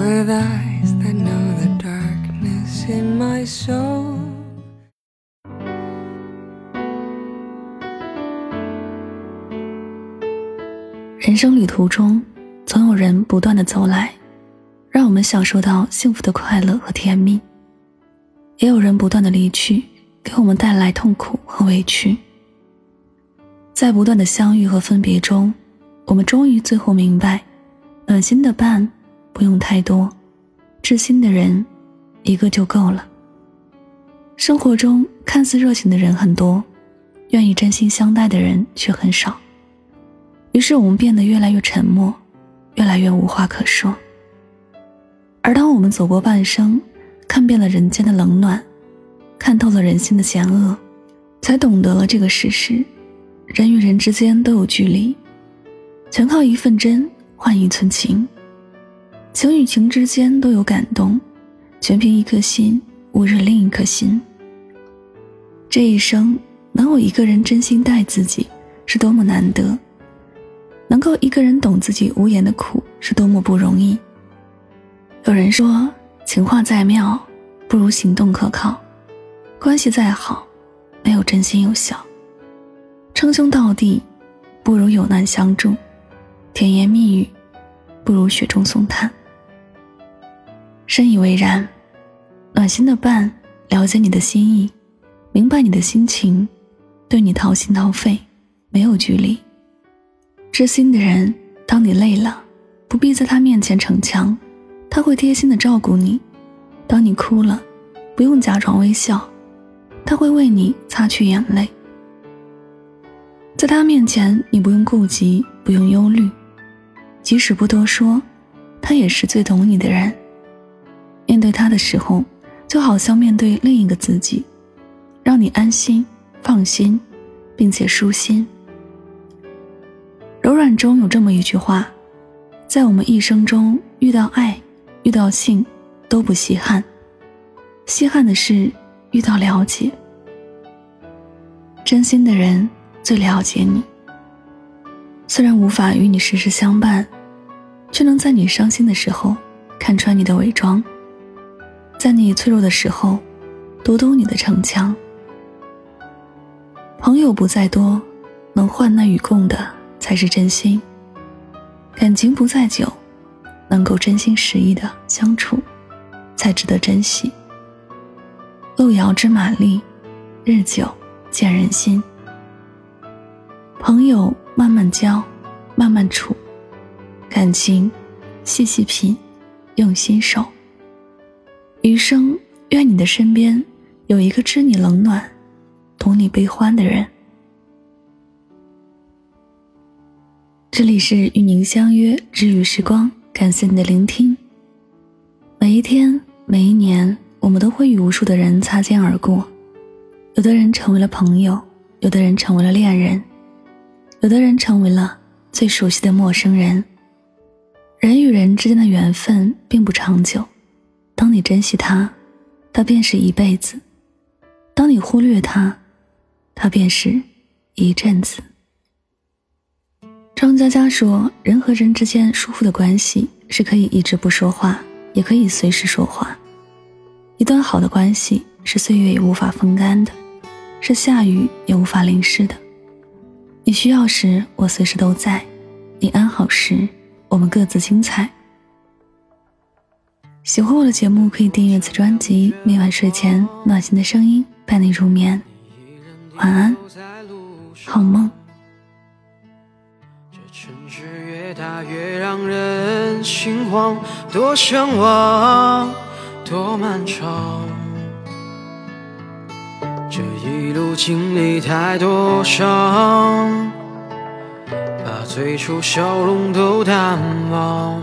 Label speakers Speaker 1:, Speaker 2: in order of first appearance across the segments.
Speaker 1: With eyes that know the darkness in my soul. 人生旅途中总有人不断的走来让我们享受到幸福的快乐和甜蜜。也有人不断的离去给我们带来痛苦和委屈。在不断的相遇和分别中我们终于最后明白暖心的伴不用太多，知心的人一个就够了。生活中看似热情的人很多，愿意真心相待的人却很少。于是我们变得越来越沉默，越来越无话可说。而当我们走过半生，看遍了人间的冷暖，看透了人心的险恶，才懂得了这个事实：人与人之间都有距离，全靠一份真换一寸情。情与情之间都有感动，全凭一颗心捂热另一颗心。这一生能有一个人真心待自己，是多么难得；能够一个人懂自己无言的苦，是多么不容易。有人说，情话再妙，不如行动可靠；关系再好，没有真心有效；称兄道弟，不如有难相助；甜言蜜语，不如雪中送炭。深以为然，暖心的伴了解你的心意，明白你的心情，对你掏心掏肺，没有距离。知心的人，当你累了，不必在他面前逞强，他会贴心的照顾你；当你哭了，不用假装微笑，他会为你擦去眼泪。在他面前，你不用顾及，不用忧虑，即使不多说，他也是最懂你的人。面对他的时候，就好像面对另一个自己，让你安心、放心，并且舒心。柔软中有这么一句话：在我们一生中遇到爱、遇到性，都不稀罕；稀罕的是遇到了解。真心的人最了解你，虽然无法与你时时相伴，却能在你伤心的时候看穿你的伪装。在你脆弱的时候，读懂你的逞强。朋友不在多，能患难与共的才是真心。感情不在久，能够真心实意的相处，才值得珍惜。路遥知马力，日久见人心。朋友慢慢交，慢慢处；感情细细品，用心守。余生，愿你的身边有一个知你冷暖、懂你悲欢的人。这里是与您相约治愈时光，感谢你的聆听。每一天，每一年，我们都会与无数的人擦肩而过，有的人成为了朋友，有的人成为了恋人，有的人成为了最熟悉的陌生人。人与人之间的缘分并不长久。当你珍惜他，他便是一辈子；当你忽略他，他便是一阵子。张嘉佳说：“人和人之间舒服的关系是可以一直不说话，也可以随时说话。一段好的关系是岁月也无法风干的，是下雨也无法淋湿的。你需要时，我随时都在；你安好时，我们各自精彩。”喜欢我的节目，可以订阅此专辑。每晚睡前，暖心的声音伴你入眠。晚安，好梦。
Speaker 2: 这城市越大，越让人心慌，多向往，多漫长。这一路经历太多伤，把最初笑容都淡忘。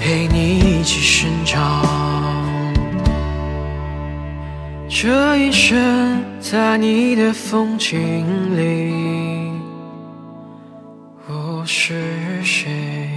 Speaker 2: 陪你一起生长。这一生在你的风景里，我是谁。